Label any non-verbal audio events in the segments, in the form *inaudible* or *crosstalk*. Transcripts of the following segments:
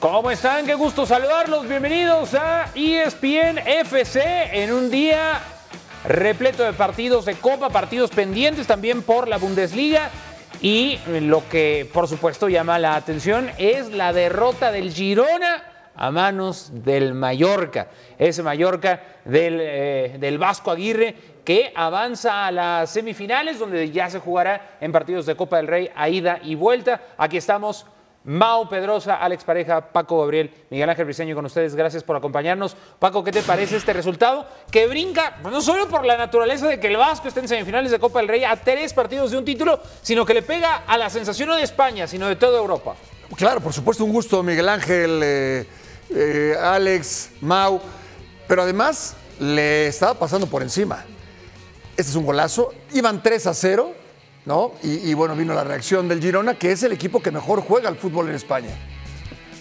¿Cómo están? Qué gusto saludarlos. Bienvenidos a ESPN FC en un día repleto de partidos de Copa, partidos pendientes también por la Bundesliga. Y lo que por supuesto llama la atención es la derrota del Girona a manos del Mallorca. Ese Mallorca del, eh, del Vasco Aguirre que avanza a las semifinales donde ya se jugará en partidos de Copa del Rey a ida y vuelta. Aquí estamos Mau Pedrosa, Alex Pareja, Paco Gabriel, Miguel Ángel Briseño con ustedes. Gracias por acompañarnos. Paco, ¿qué te parece este resultado? Que brinca, no solo por la naturaleza de que el Vasco esté en semifinales de Copa del Rey a tres partidos de un título, sino que le pega a la sensación no de España, sino de toda Europa. Claro, por supuesto, un gusto, Miguel Ángel, eh, eh, Alex, Mau. Pero además le estaba pasando por encima. Este es un golazo. Iban 3 a 0 ¿no? Y, y, bueno, vino la reacción del Girona, que es el equipo que mejor juega al fútbol en España.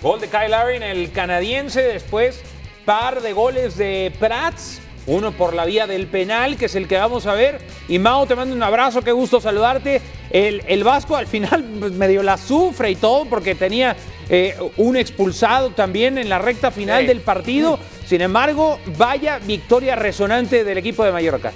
Gol de Kyle Larin, el canadiense, después par de goles de Prats, uno por la vía del penal, que es el que vamos a ver. Y Mao, te mando un abrazo, qué gusto saludarte. El, el Vasco al final pues, medio la sufre y todo, porque tenía eh, un expulsado también en la recta final sí. del partido. Sin embargo, vaya victoria resonante del equipo de Mallorca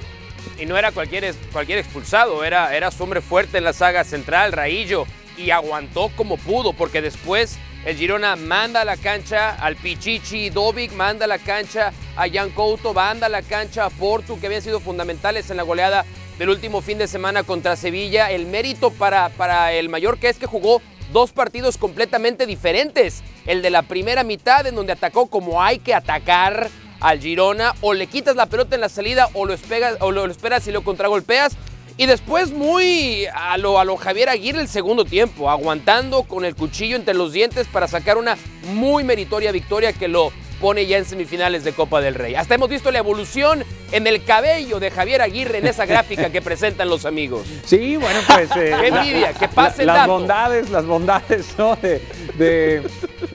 y no era cualquier, cualquier expulsado, era, era su hombre fuerte en la saga central, Raillo, y aguantó como pudo, porque después el Girona manda a la cancha al Pichichi, Dovic manda a la cancha a Jan Couto, manda a la cancha a Portu, que habían sido fundamentales en la goleada del último fin de semana contra Sevilla. El mérito para, para el Mallorca es que jugó dos partidos completamente diferentes. El de la primera mitad, en donde atacó como hay que atacar, al Girona, o le quitas la pelota en la salida o lo, espegas, o lo, esperas y lo contragolpeas. Y después muy a lo, a lo Javier Aguirre el segundo tiempo, aguantando con el cuchillo entre los dientes para sacar una muy meritoria victoria que lo pone ya en semifinales de Copa del Rey. Hasta hemos visto la evolución en el cabello de Javier Aguirre en esa gráfica que presentan los amigos. Sí, bueno, pues... Eh, ¡Qué envidia! ¡Que pase la, Las bondades, las bondades, ¿no? De, de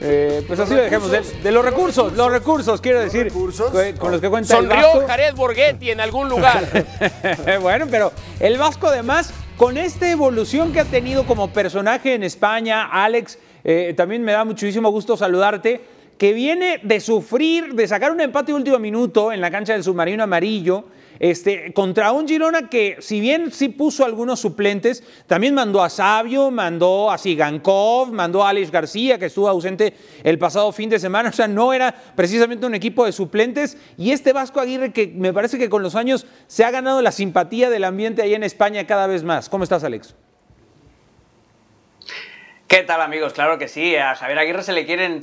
eh, pues así lo dejemos, de, de, los recursos, los recursos, quiero decir, recursos? con los que cuenta Sonrió el Vasco. Jared Borghetti en algún lugar. *laughs* bueno, pero el Vasco además, con esta evolución que ha tenido como personaje en España, Alex, eh, también me da muchísimo gusto saludarte que viene de sufrir, de sacar un empate último minuto en la cancha del submarino amarillo, este, contra un Girona que, si bien sí puso algunos suplentes, también mandó a Sabio, mandó a Sigankov, mandó a Alex García, que estuvo ausente el pasado fin de semana. *laughs* O sea, no era precisamente un equipo de suplentes. Y este Vasco Aguirre, que me parece que con los años se ha ganado la simpatía del ambiente ahí en España cada vez más. ¿Cómo estás, Alex? ¿Qué tal amigos? Claro que sí, a Javier Aguirre se le quiere en, en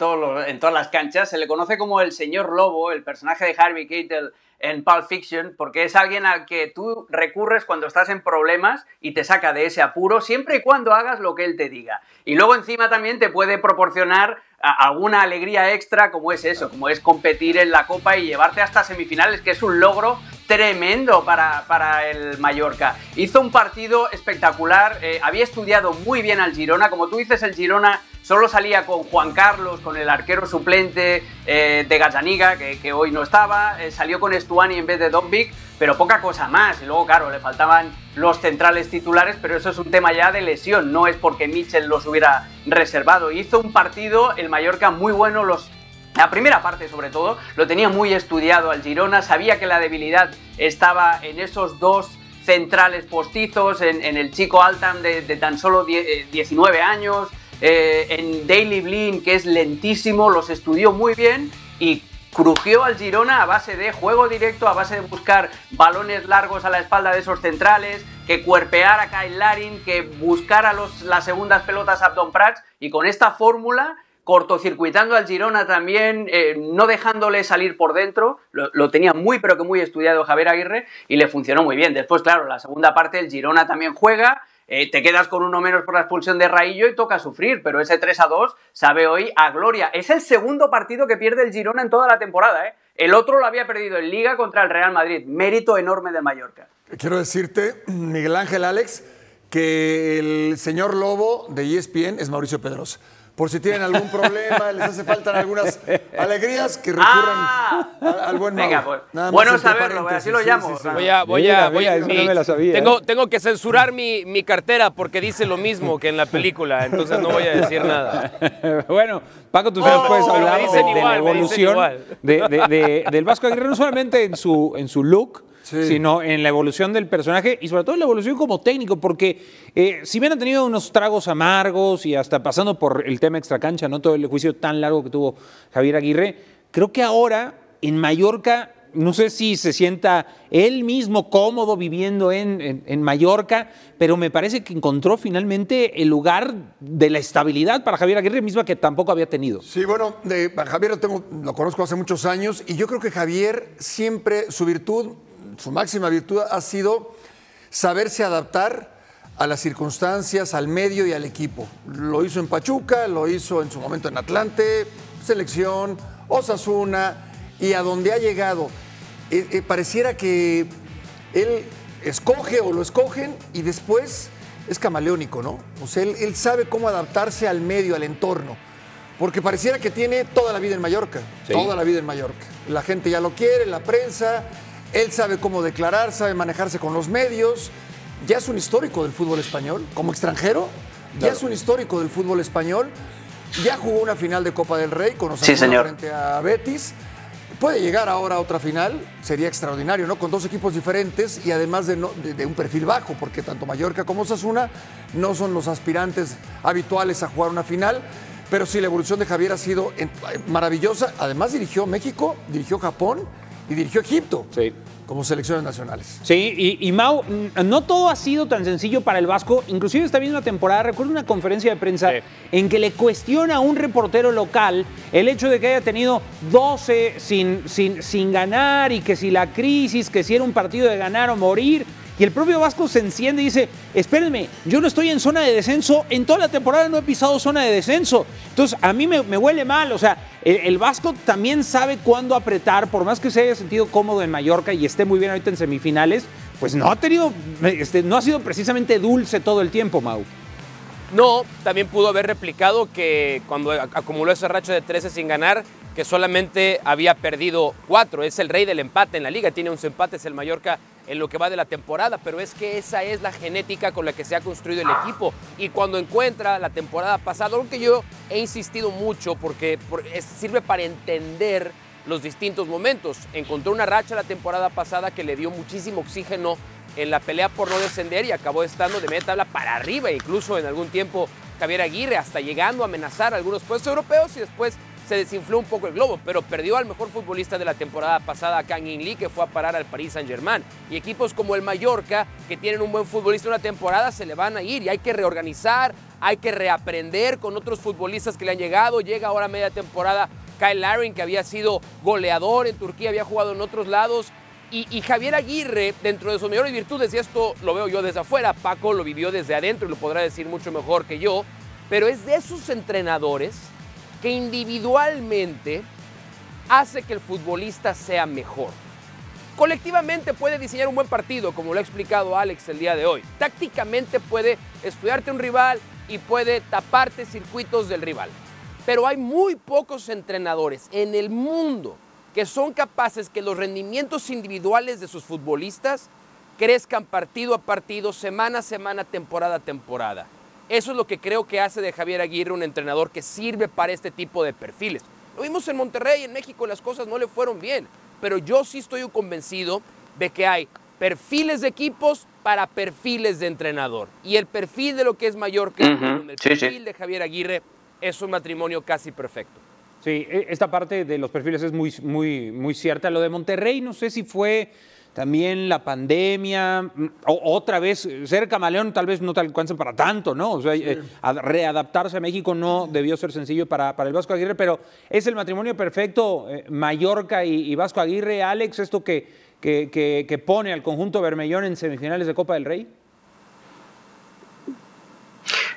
todas las canchas, se le conoce como el señor Lobo, el personaje de Harvey Keitel en Pulp Fiction, porque es alguien al que tú recurres cuando estás en problemas y te saca de ese apuro, siempre y cuando hagas lo que él te diga. Y luego encima también te puede proporcionar alguna alegría extra como es eso, como es competir en la Copa y llevarte hasta semifinales, que es un logro tremendo para, para el Mallorca. Hizo un partido espectacular, eh, había estudiado muy bien al Girona, como tú dices, el Girona solo salía con Juan Carlos, con el arquero suplente eh, de Gazzaniga, que, hoy no estaba, eh, salió con Estuani en vez de Dobbik, pero poca cosa más. Y luego, claro, le faltaban los centrales titulares, pero eso es un tema ya de lesión, no es porque Mitchell los hubiera reservado. Hizo un partido, el Mallorca, muy bueno, los la primera parte, sobre todo, lo tenía muy estudiado al Girona, sabía que la debilidad estaba en esos dos centrales postizos, en, el chico Altam de, tan solo 10, 19 años, eh, en Daily Blin, que es lentísimo, los estudió muy bien y crujió al Girona a base de juego directo, a base de buscar balones largos a la espalda de esos centrales, que cuerpeara a Kyle Larin, que buscara los, las segundas pelotas a Abdon Prats y con esta fórmula cortocircuitando al Girona también, eh, no dejándole salir por dentro, lo, tenía muy pero que muy estudiado Javier Aguirre y le funcionó muy bien. Después, claro, la segunda parte el Girona también juega, eh, te quedas con uno menos por la expulsión de Raillo y toca sufrir, pero ese 3 a 2 sabe hoy a gloria. Es el segundo partido que pierde el Girona en toda la temporada, ¿eh? El otro lo había perdido en Liga contra el Real Madrid. Mérito enorme de Mallorca. Quiero decirte, Miguel Ángel Alex, que el señor Lobo de ESPN es Mauricio Pedrosa por si tienen algún problema, les hace falta algunas alegrías, que recurran Ah. al, al buen Mau. Venga, pues, bueno saberlo, así lo llamo. sí, sí. Voy a, voy Mira, a, voy mira, a- esa mi- no me la sabía, tengo, ¿eh? tengo que censurar mi, mi cartera porque dice lo mismo que en la película, entonces no voy a decir nada. *laughs* bueno, Paco, tú Oh, sabes, puedes pero me hablar de, la evolución igual. de- de- de- del Vasco Aguirre, no solamente en su, en su look, Sí. sino en la evolución del personaje y sobre todo en la evolución como técnico, porque eh, si bien ha tenido unos tragos amargos y hasta pasando por el tema extracancha, no todo el juicio tan largo que tuvo Javier Aguirre, creo que ahora en Mallorca no sé si se sienta él mismo cómodo viviendo en, en- en Mallorca, pero me parece que encontró finalmente el lugar de la estabilidad para Javier Aguirre, misma que tampoco había tenido. Sí, bueno, de, Javier lo, tengo, lo conozco hace muchos años y yo creo que Javier siempre, su virtud, su máxima virtud ha sido saberse adaptar a las circunstancias, al medio y al equipo. Lo hizo en Pachuca, lo hizo en su momento en Atlante, selección, Osasuna y a donde ha llegado. Eh, eh, pareciera que él escoge o lo escogen y después es camaleónico, ¿no? O sea, él, él sabe cómo adaptarse al medio, al entorno. Porque pareciera que tiene toda la vida en Mallorca, Sí. toda la vida en Mallorca. La gente ya lo quiere, la prensa, él sabe cómo declarar, sabe manejarse con los medios. Ya es un histórico del fútbol español, como extranjero, ya es un histórico del fútbol español. Ya jugó una final de Copa del Rey con Sí, Osasuna señor. frente a Betis. Puede llegar ahora a otra final, sería extraordinario, ¿no? Con dos equipos diferentes y además de, no- de- de un perfil bajo, porque tanto Mallorca como Osasuna no son los aspirantes habituales a jugar una final. Pero sí, la evolución de Javier ha sido maravillosa. Además dirigió México, dirigió Japón y dirigió Egipto Sí. como selecciones nacionales. Sí, y, y Mau, no todo ha sido tan sencillo para el Vasco. Inclusive esta misma temporada, recuerdo una conferencia de prensa Sí. en que le cuestiona a un reportero local el hecho de que haya tenido 12 sin, sin, sin ganar y que si la crisis, que si era un partido de ganar o morir. Y el propio Vasco se enciende y dice, espérenme, yo no estoy en zona de descenso, en toda la temporada no he pisado zona de descenso. Entonces, a mí me, huele mal, o sea, el, Vasco también sabe cuándo apretar, por más que se haya sentido cómodo en Mallorca y esté muy bien ahorita en semifinales, pues no ha tenido, este, no ha sido precisamente dulce todo el tiempo, Mau. No, también pudo haber replicado que cuando ac- acumuló ese racho de 13 sin ganar, que solamente había perdido cuatro. Es el rey del empate en la liga, tiene 11 empates el Mallorca en lo que va de la temporada, pero es que esa es la genética con la que se ha construido el equipo. Y cuando encuentra la temporada pasada, algo que yo he insistido mucho porque sirve para entender los distintos momentos. Encontró una racha la temporada pasada que le dio muchísimo oxígeno en la pelea por no descender y acabó estando de media tabla para arriba, incluso en algún tiempo Javier Aguirre, hasta llegando a amenazar algunos puestos europeos y después se desinfló un poco el globo, pero perdió al mejor futbolista de la temporada pasada, Kang In Lee, que fue a parar al Paris Saint Germain. Y equipos como el Mallorca, que tienen un buen futbolista una temporada, se le van a ir y hay que reorganizar, hay que reaprender con otros futbolistas que le han llegado. Llega ahora media temporada Kyle Larin, que había sido goleador en Turquía, había jugado en otros lados. Y, y Javier Aguirre, dentro de sus mayores virtudes, y esto lo veo yo desde afuera, Paco lo vivió desde adentro y lo podrá decir mucho mejor que yo, pero es de esos entrenadores que individualmente hace que el futbolista sea mejor. Colectivamente puede diseñar un buen partido, como lo ha explicado Alex el día de hoy. Tácticamente puede estudiarte un rival y puede taparte circuitos del rival. Pero hay muy pocos entrenadores en el mundo que son capaces que los rendimientos individuales de sus futbolistas crezcan partido a partido, semana a semana, temporada a temporada. Eso es lo que creo que hace de Javier Aguirre un entrenador que sirve para este tipo de perfiles. Lo vimos en Monterrey, en México, las cosas no le fueron bien, pero yo sí estoy convencido de que hay perfiles de equipos para perfiles de entrenador. Y el perfil de lo que es Mallorca, Ujú, con el sí, sí. perfil de Javier Aguirre, es un matrimonio casi perfecto. Sí, e- esta parte de los perfiles es muy, muy, muy cierta. Lo de Monterrey, no sé si fue también la pandemia, mm, o- otra vez, ser camaleón tal vez no te alcance para tanto, ¿no? O sea, eh, a- readaptarse a México no debió ser sencillo para, para el Vasco Aguirre, pero es el matrimonio perfecto, eh, Mallorca y, y Vasco Aguirre. Alex, esto que, que, que- que pone al conjunto Bermellón en semifinales de Copa del Rey.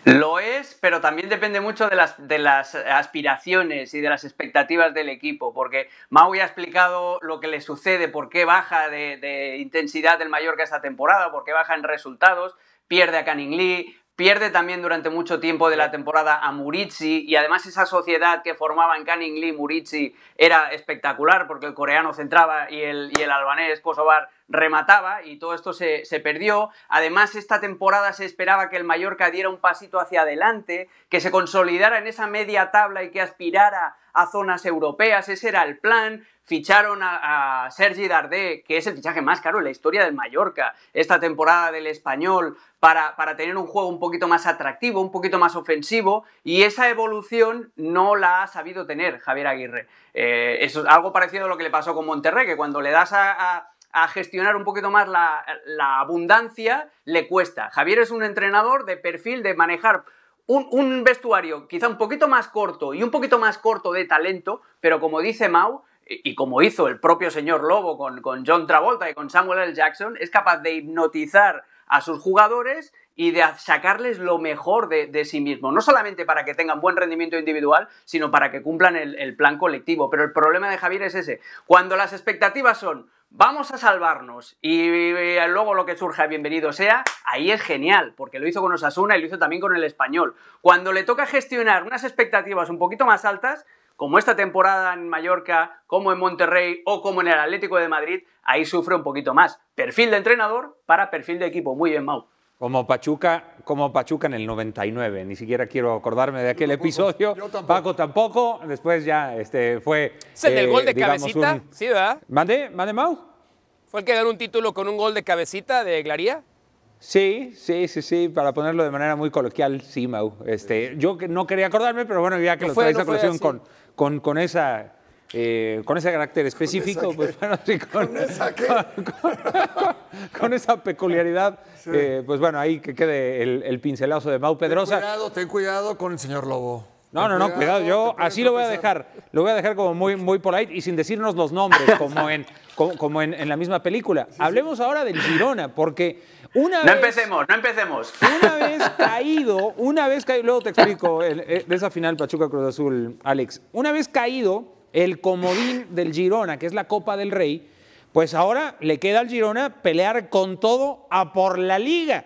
Lo es, pero también depende mucho de las, de las aspiraciones y de las expectativas del equipo, porque Mau ya ha explicado lo que le sucede, por qué baja de, de intensidad el Mallorca esta temporada, por qué baja en resultados, pierde a Canning Lee, pierde también durante mucho tiempo de la temporada a Muritsi y además esa sociedad que formaban Canning Lee Muritsi era espectacular porque el coreano centraba y el, y el albanés Kosovar remataba y todo esto se, se, perdió. Además, esta temporada se esperaba que el Mallorca diera un pasito hacia adelante, que se consolidara en esa media tabla y que aspirara a zonas europeas. Ese era el plan ficharon a, Sergi Dardé, que es el fichaje más caro en la historia del Mallorca, esta temporada del español, para, para, tener un juego un poquito más atractivo, un poquito más ofensivo, y esa evolución no la ha sabido tener Javier Aguirre. Eh, es algo parecido a lo que le pasó con Monterrey, que cuando le das a, gestionar un poquito más la, abundancia, le cuesta. Javier es un entrenador de perfil de manejar un, vestuario quizá un poquito más corto y un poquito más corto de talento, pero como dice Mau, y como hizo el propio señor Lobo con, con, John Travolta y con Samuel L. Jackson, es capaz de hipnotizar a sus jugadores y de sacarles lo mejor de, de, sí mismo. No solamente para que tengan buen rendimiento individual, sino para que cumplan el, plan colectivo. Pero el problema de Javier es ese. Cuando las expectativas son vamos a salvarnos y, y luego lo que surja, bienvenido sea, ahí es genial, porque lo hizo con Osasuna y lo hizo también con el español. Cuando le toca gestionar unas expectativas un poquito más altas, como esta temporada en Mallorca, como en Monterrey o como en el Atlético de Madrid, ahí sufre un poquito más. Perfil de entrenador para perfil de equipo. Muy bien, Mau. Como Pachuca, como Pachuca en el 99, ni siquiera quiero acordarme de aquel episodio. tampoco. Paco tampoco, después ya este, fue... ¿Es el del eh, gol de digamos, cabecita? un- Sí, ¿verdad? ¿Mande? ¿Mande, Mau? ¿Fue el que ganó un título con un gol de cabecita de Glaría? Sí, sí, sí, sí, para ponerlo de manera muy coloquial, sí, Mau. Este, yo no quería acordarme, pero bueno, ya que No lo fue- traes no a colación con, con, con esa... eh, con ese carácter específico, esa pues bueno, sí, con, ¿Con esa qué? con- con- con esa peculiaridad, eh, pues bueno, ahí que quede el, el pincelazo de Mau Ten Pedrosa. cuidado, ten cuidado con el señor Lobo. No, Ten no, no, cuidado. Yo así lo voy a dejar. Lo voy a dejar como muy, muy polite y sin decirnos los nombres, como en, como, como en, en la misma película. Hablemos ahora del Girona, porque una No vez. empecemos, no empecemos. Una vez caído, una vez caído, luego te explico el- eh, de esa final Pachuca Cruz Azul, Alex. Una vez caído el comodín del Girona, que es la Copa del Rey, pues ahora le queda al Girona pelear con todo a por la liga.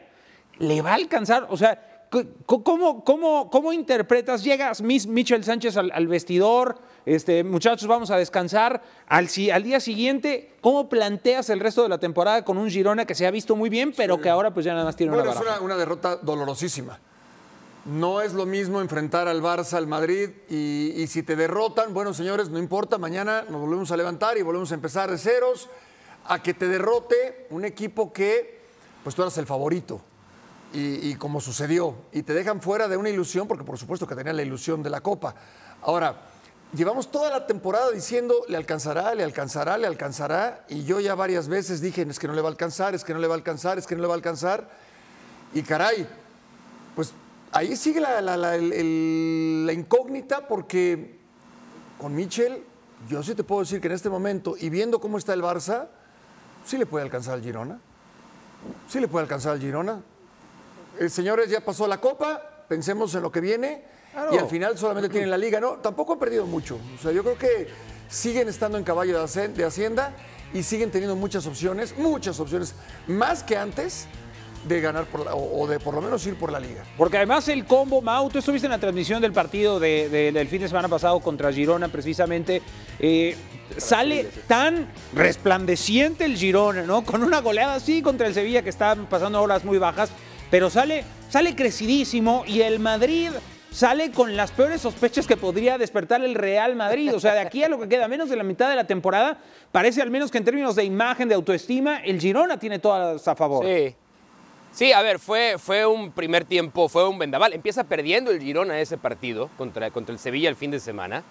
¿Le va a alcanzar? O sea, ¿cómo, cómo, cómo interpretas? Llegas Miss Michel Sánchez al, al vestidor, este, muchachos, vamos a descansar. Al, día siguiente, ¿cómo planteas el resto de la temporada con un Girona que se ha visto muy bien, pero que ahora pues ya nada más tiene Bueno, una es baraja? una, una derrota dolorosísima. No es lo mismo enfrentar al Barça, al Madrid, y, si te derrotan, bueno, señores, no importa, mañana nos volvemos a levantar y volvemos a empezar de ceros, a que te derrote un equipo que, pues tú eras el favorito, y, y como sucedió, y te dejan fuera de una ilusión, porque por supuesto que tenían la ilusión de la Copa. Ahora, llevamos toda la temporada diciendo, le alcanzará, le alcanzará, le alcanzará, y yo ya varias veces dije, es que no le va a alcanzar, es que no le va a alcanzar, es que no le va a alcanzar, y caray, pues ahí sigue la, la- la- el- la incógnita porque con Michel, yo sí te puedo decir que en este momento, y viendo cómo está el Barça, sí le puede alcanzar al Girona. Sí le puede alcanzar al Girona. Eh, señores, ya pasó la Copa, pensemos en lo que viene, y al final solamente tienen la Liga. No, tampoco han perdido mucho. O sea, yo creo que siguen estando en caballo de Hacienda y siguen teniendo muchas opciones, muchas opciones, más que antes de ganar por la- o, o de por lo menos ir por la Liga. Porque además el combo, Mau, tú estuviste en la transmisión del partido de- de- del fin de semana pasado contra Girona, precisamente. eh, sale tan resplandeciente el Girona, ¿no? Con una goleada así contra el Sevilla que está pasando horas muy bajas, pero sale, sale crecidísimo y el Madrid sale con las peores sospechas que podría despertar el Real Madrid. O sea, de aquí a lo que queda menos de la mitad de la temporada, parece al menos que en términos de imagen, de autoestima, el Girona tiene todas a favor. Sí. Sí, a ver, fue, fue un primer tiempo, fue un vendaval. Empieza perdiendo el Girona ese partido contra, contra el Sevilla el fin de semana.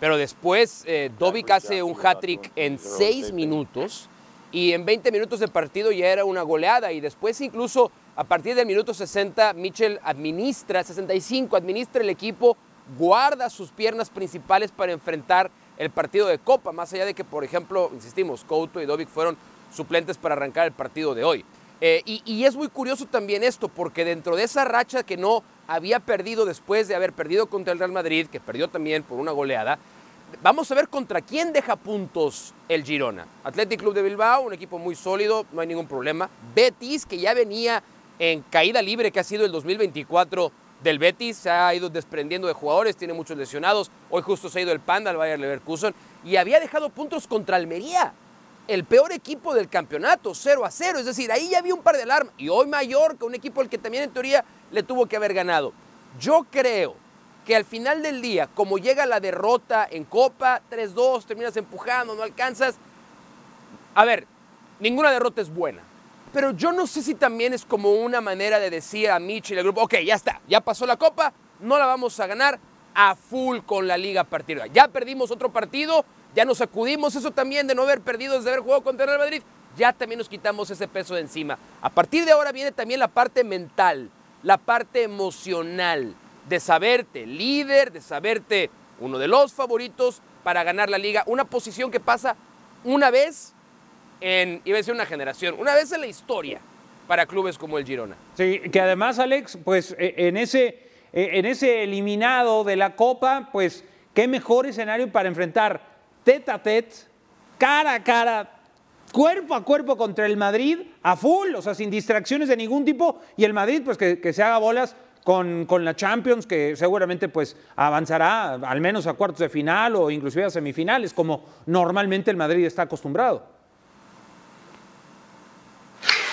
Pero después eh, Dovic hace un hat-trick en seis minutos y en 20 minutos de partido ya era una goleada. Y después incluso a partir del minuto 60, Mitchell administra, 65, administra el equipo, guarda sus piernas principales para enfrentar el partido de Copa. Más allá de que, por ejemplo, insistimos, Couto y Dovic fueron suplentes para arrancar el partido de hoy. Eh, y, y es muy curioso también esto, porque dentro de esa racha que no había perdido después de haber perdido contra el Real Madrid, que perdió también por una goleada, vamos a ver contra quién deja puntos el Girona. Athletic Club de Bilbao, un equipo muy sólido, no hay ningún problema. Betis, que ya venía en caída libre que ha sido el 2024 del Betis, se ha ido desprendiendo de jugadores, tiene muchos lesionados, hoy justo se ha ido el Panda al Bayern Leverkusen y había dejado puntos contra Almería, el peor equipo del campeonato, 0 a 0, es decir, ahí ya había un par de alarmas y hoy Mallorca, un equipo al que también en teoría le tuvo que haber ganado. Yo creo que al final del día, como llega la derrota en Copa, 3-2, terminas empujando, no alcanzas. A ver, ninguna derrota es buena. Pero yo no sé si también es como una manera de decir a Mitch y al grupo, ok, ya está, ya pasó la Copa, no la vamos a ganar a full con la liga a partir de ahora. Ya perdimos otro partido, ya nos sacudimos eso también de no haber perdido desde haber jugado contra el Real Madrid, ya también nos quitamos ese peso de encima. A partir de ahora viene también la parte mental, la parte emocional de saberte líder, de saberte uno de los favoritos para ganar la liga, una posición que pasa una vez en, iba a decir una generación, una vez en la historia para clubes como el Girona. Sí, que además, Alex, pues eh, en ese, eh, en ese eliminado de la Copa, pues qué mejor escenario para enfrentar tete a tete, cara a cara, cuerpo a cuerpo contra el Madrid, a full, o sea, sin distracciones de ningún tipo, y el Madrid, pues que, que se haga bolas con, con, la Champions, que seguramente pues avanzará al menos a cuartos de final o inclusive a semifinales, como normalmente el Madrid está acostumbrado.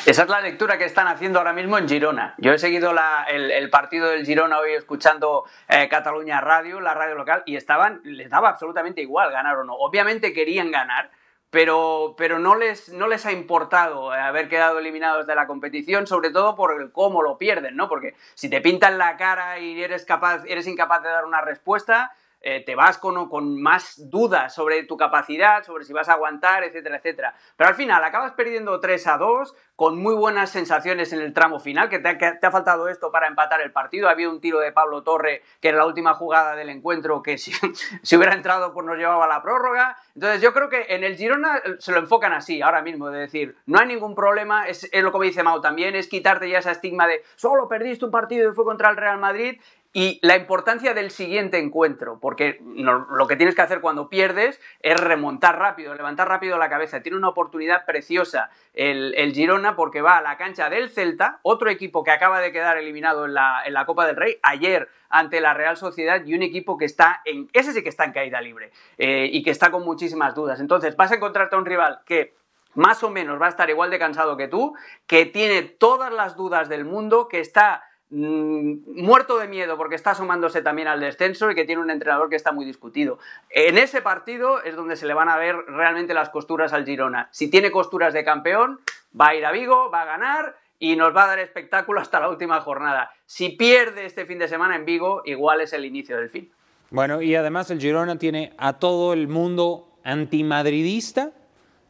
Esa es la lectura que están haciendo ahora mismo en Girona. Yo he seguido el, partido del Girona hoy escuchando eh, Cataluña Radio, la radio local, y estaban, les daba absolutamente igual ganar o no. Obviamente querían ganar, pero, no, les, ha importado haber quedado eliminados de la competición, sobre todo por el cómo lo pierden, ¿no? Porque si te pintan la cara y eres, capaz, eres incapaz de dar una respuesta, eh, te vas con, con, más dudas sobre tu capacidad, sobre si vas a aguantar, etcétera, etcétera. Pero al final acabas perdiendo 3 a 2 con muy buenas sensaciones en el tramo final, que te, que te, ha faltado esto para empatar el partido. Ha habido un tiro de Pablo Torre, que era la última jugada del encuentro, que si, *laughs* si hubiera entrado pues nos llevaba a la prórroga. Entonces yo creo que en el Girona se lo enfocan así, ahora mismo, de decir, no hay ningún problema, es, lo que me dice Mau también, es quitarte ya ese estigma de solo perdiste un partido y fue contra el Real Madrid y la importancia del siguiente encuentro, porque lo que tienes que hacer cuando pierdes es remontar rápido, levantar rápido la cabeza. Tiene una oportunidad preciosa el, Girona porque va a la cancha del Celta, otro equipo que acaba de quedar eliminado en la, en la Copa del Rey ayer ante la Real Sociedad y un equipo que está en, ese sí que está en caída libre eh, y que está con muchísimas dudas. Entonces vas a encontrarte a un rival que más o menos va a estar igual de cansado que tú, que tiene todas las dudas del mundo, que está muerto de miedo porque está sumándose también al descenso y que tiene un entrenador que está muy discutido. En ese partido es donde se le van a ver realmente las costuras al Girona. Si tiene costuras de campeón, va a ir a Vigo, va a ganar y nos va a dar espectáculo hasta la última jornada. Si pierde este fin de semana en Vigo, igual es el inicio del fin. Bueno, y además el Girona tiene a todo el mundo antimadridista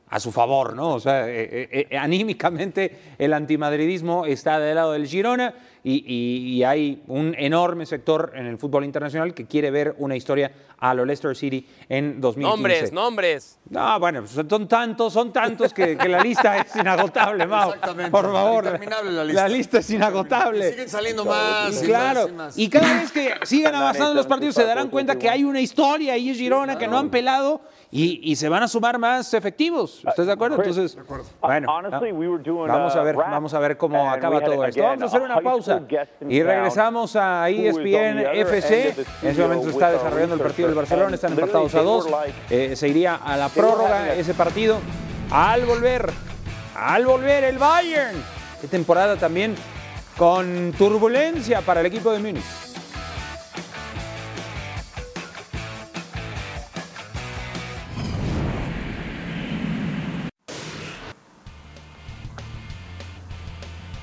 a su favor, ¿no? O sea, eh, eh, anímicamente el antimadridismo está del lado del Girona y, y, y, hay un enorme sector en el fútbol internacional que quiere ver una historia a lo Leicester City en 2015. Nombres, nombres. No, bueno, pues son tantos, son tantos que, que la lista es inagotable, Mau. Exactamente. Por favor. Interminable la lista. La lista es inagotable. Y siguen saliendo más. Y y claro, más y más. y cada vez que sigan avanzando los partidos se darán cuenta que hay una historia ahí en Girona que no han pelado y, y, se van a sumar más efectivos. ¿Estás de acuerdo? Entonces, bueno, vamos a ver, vamos a ver cómo acaba todo esto. Vamos a hacer una pausa y regresamos a E ESPN FC. En ese momento se está desarrollando el partido del Barcelona, están empatados a dos. Eh, se iría a la prórroga ese partido. Al volver, al volver el Bayern. Qué temporada también con turbulencia para el equipo de Múnich.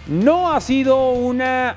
No ha sido una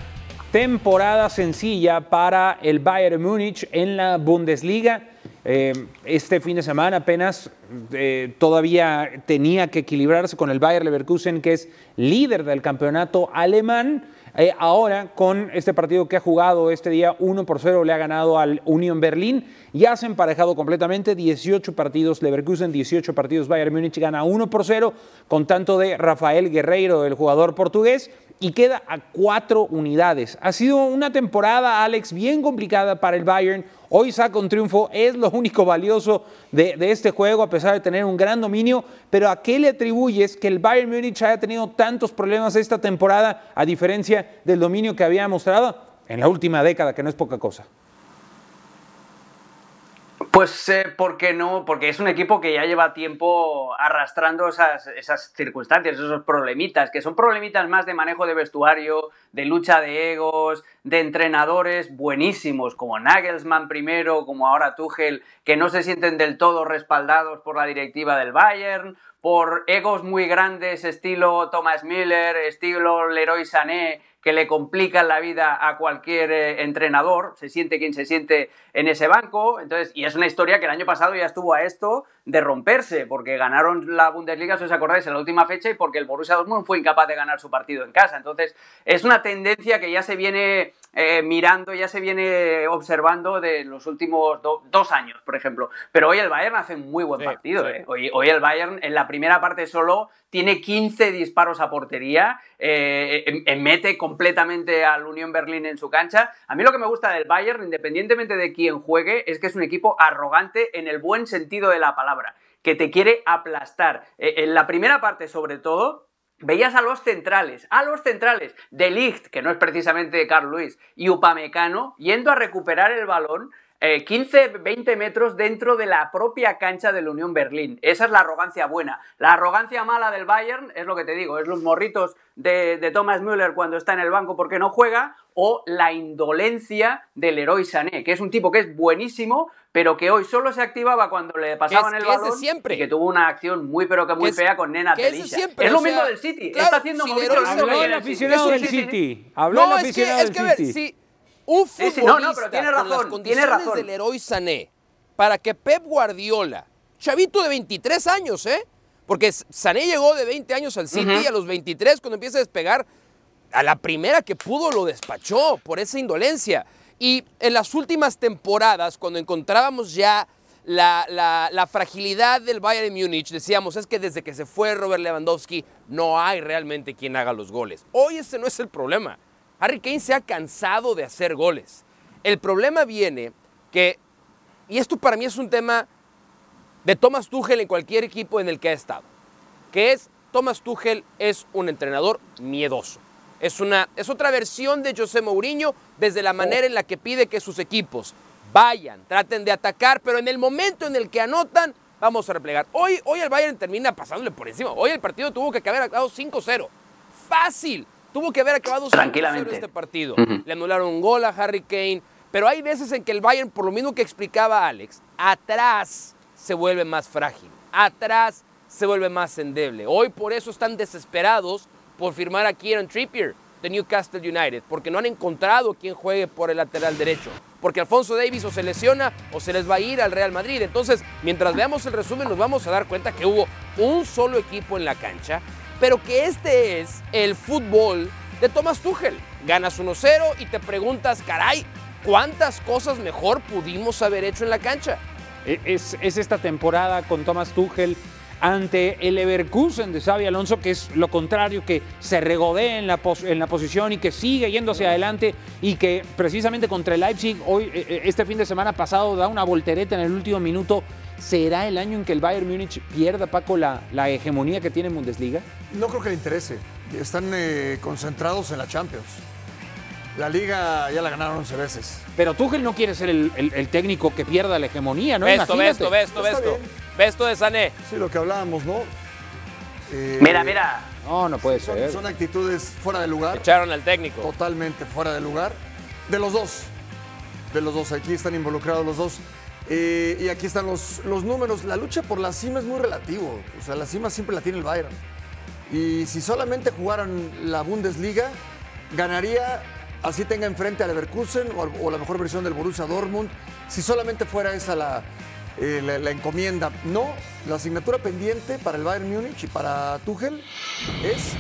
temporada sencilla para el Bayern Múnich en la Bundesliga. Eh, este fin de semana apenas eh, todavía tenía que equilibrarse con el Bayern Leverkusen, que es líder del campeonato alemán. Eh, ahora, con este partido que ha jugado este día 1 por 0, le ha ganado al Union Berlín. Ya se ha emparejado completamente, 18 partidos Leverkusen, 18 partidos Bayern Múnich, gana 1 por 0, con tanto de Rafael Guerreiro, el jugador portugués, y queda a cuatro unidades. Ha sido una temporada, Alex, bien complicada para el Bayern. Hoy saca un triunfo, es lo único valioso de, este juego, a pesar de tener un gran dominio. Pero ¿a qué le atribuyes que el Bayern Múnich haya tenido tantos problemas esta temporada, a diferencia del dominio que había mostrado en la última década, que no es poca cosa? Pues eh, porque no, porque es un equipo que ya lleva tiempo arrastrando esas, circunstancias, esos problemitas, que son problemitas más de manejo de vestuario, de lucha de egos, de entrenadores buenísimos, como Nagelsmann primero, como ahora Tuchel, que no se sienten del todo respaldados por la directiva del Bayern, por egos muy grandes, estilo Thomas Müller, estilo Leroy Sané, que le complican la vida a cualquier eh, entrenador, se siente quien se siente en ese banco, entonces, y es una historia que el año pasado ya estuvo a esto de romperse, porque ganaron la Bundesliga, si os acordáis, en la última fecha y porque el Borussia Dortmund fue incapaz de ganar su partido en casa, entonces es una tendencia que ya se viene eh, mirando, ya se viene observando de los últimos dos años, por ejemplo, pero hoy el Bayern hace un muy buen partido, Eh. Hoy, hoy el Bayern en la primera parte solo tiene 15 disparos a portería, eh, mete completamente al Unión Berlín en su cancha. A mí lo que me gusta del Bayern, independientemente de quién juegue, es que es un equipo arrogante en el buen sentido de la palabra, que te quiere aplastar. Eh, en la primera parte, sobre todo, Veías a los centrales, a los centrales de Ligt, que no es precisamente Carl Luis, y Upamecano, yendo a recuperar el balón eh, 15, 20 metros dentro de la propia cancha de la Unión Berlín. Esa es la arrogancia buena. La arrogancia mala del Bayern es lo que te digo, es los morritos de, de Thomas Müller cuando está en el banco porque no juega, o la indolencia del héroe Sané, que es un tipo que es buenísimo, pero que hoy solo se activaba cuando le pasaban es, el balón siempre. y que tuvo una acción muy pero que muy es, fea con Nena es Telisha. siempre, Es lo sea, mismo del City, claro, está haciendo si Habló el aficionado del. City. Habló el No, es que, aficionado es del que a ver, City. Un Sí, sí, futbolista no, no, pero tiene con razón, las tiene condiciones razón. del héroe Sané, para que Pep Guardiola, chavito de 23 años, ¿eh? Porque Sané llegó de 20 años al City y a los 23 cuando empieza a despegar, a la primera que pudo lo despachó por esa indolencia. Y en las últimas temporadas, cuando encontrábamos ya la, la- la fragilidad del Bayern Múnich, decíamos, es que desde que se fue Robert Lewandowski, no hay realmente quien haga los goles. Hoy ese no es el problema. Harry Kane se ha cansado de hacer goles. El problema viene que, y esto para mí es un tema de Thomas Tuchel en cualquier equipo en el que ha estado, que es Thomas Tuchel es un entrenador miedoso. Es, una, es otra versión de José Mourinho desde la manera en la que pide que sus equipos vayan, traten de atacar, pero en el momento en el que anotan, vamos a replegar. Hoy, hoy el Bayern termina pasándole por encima. Hoy el partido tuvo que haber acabado 5-0. Fácil. Tuvo que haber acabado 5-0 Tranquilamente. este partido. Le anularon un gol a Harry Kane. Pero hay veces en que el Bayern, por lo mismo que explicaba Alex, atrás se vuelve más frágil. Atrás se vuelve más endeble. Hoy por eso están desesperados por firmar a Kieran Trippier de Newcastle United, porque no han encontrado quien juegue por el lateral derecho. Porque Alfonso Davis o se lesiona o se les va a ir al Real Madrid. Entonces, mientras veamos el resumen, nos vamos a dar cuenta que hubo un solo equipo en la cancha, pero que este es el fútbol de Thomas Tuchel. Ganas 1-0 y te preguntas, caray, ¿cuántas cosas mejor pudimos haber hecho en la cancha? E, Es, es esta temporada con Thomas Tuchel ante el Leverkusen de Xavi Alonso, que es lo contrario, que se regodea en la, en la posición y que sigue yendo hacia adelante y que precisamente contra el Leipzig, hoy, eh, eh, este fin de semana pasado, da una voltereta en el último minuto. ¿Será el año en que el Bayern Múnich pierda, Paco, la, la hegemonía que tiene en Bundesliga? No creo que le interese. Están eh, concentrados en la Champions. La liga ya la ganaron 11 veces. Pero Tuchel no quiere ser el, el- el técnico que pierda la hegemonía, ¿no? Ve esto, ve Imagínate. esto, ve esto, ve Está esto. bien. Ve esto de Sané. Sí, lo que hablábamos, ¿no? Eh, Mira, mira, No, no puede Son, ser. son actitudes fuera de lugar. Echaron al técnico. totalmente fuera de lugar. De los dos. De los dos. Aquí están involucrados los dos. Eh, y aquí están los, los números. La lucha por la cima es muy relativo. O sea, la cima siempre la tiene el Bayern. Y si solamente jugaran la Bundesliga, ganaría, así tenga enfrente al Leverkusen o, la mejor versión del Borussia Dortmund. Si solamente fuera esa la, eh, la, la encomienda. No, la asignatura pendiente para el Bayern Múnich y para Tuchel es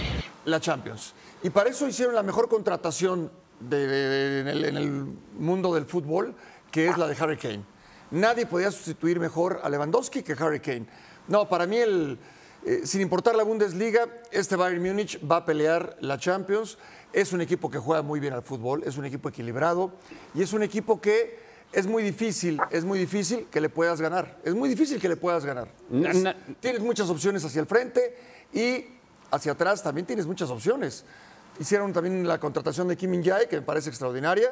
la Champions. Y para eso hicieron la mejor contratación de- en, el, en el mundo del fútbol, que es la de Harry Kane. Nadie podía sustituir mejor a Lewandowski que Harry Kane. No, para mí el, eh, sin importar la Bundesliga, este Bayern Múnich va a pelear la Champions. Es un equipo que juega muy bien al fútbol, es un equipo equilibrado y es un equipo que es muy difícil, es muy difícil que le puedas ganar. Es muy difícil que le puedas ganar. Na- Es- na- tienes muchas opciones hacia el frente y hacia atrás también tienes muchas opciones. Hicieron también la contratación de Kim Min-jae, que me parece extraordinaria.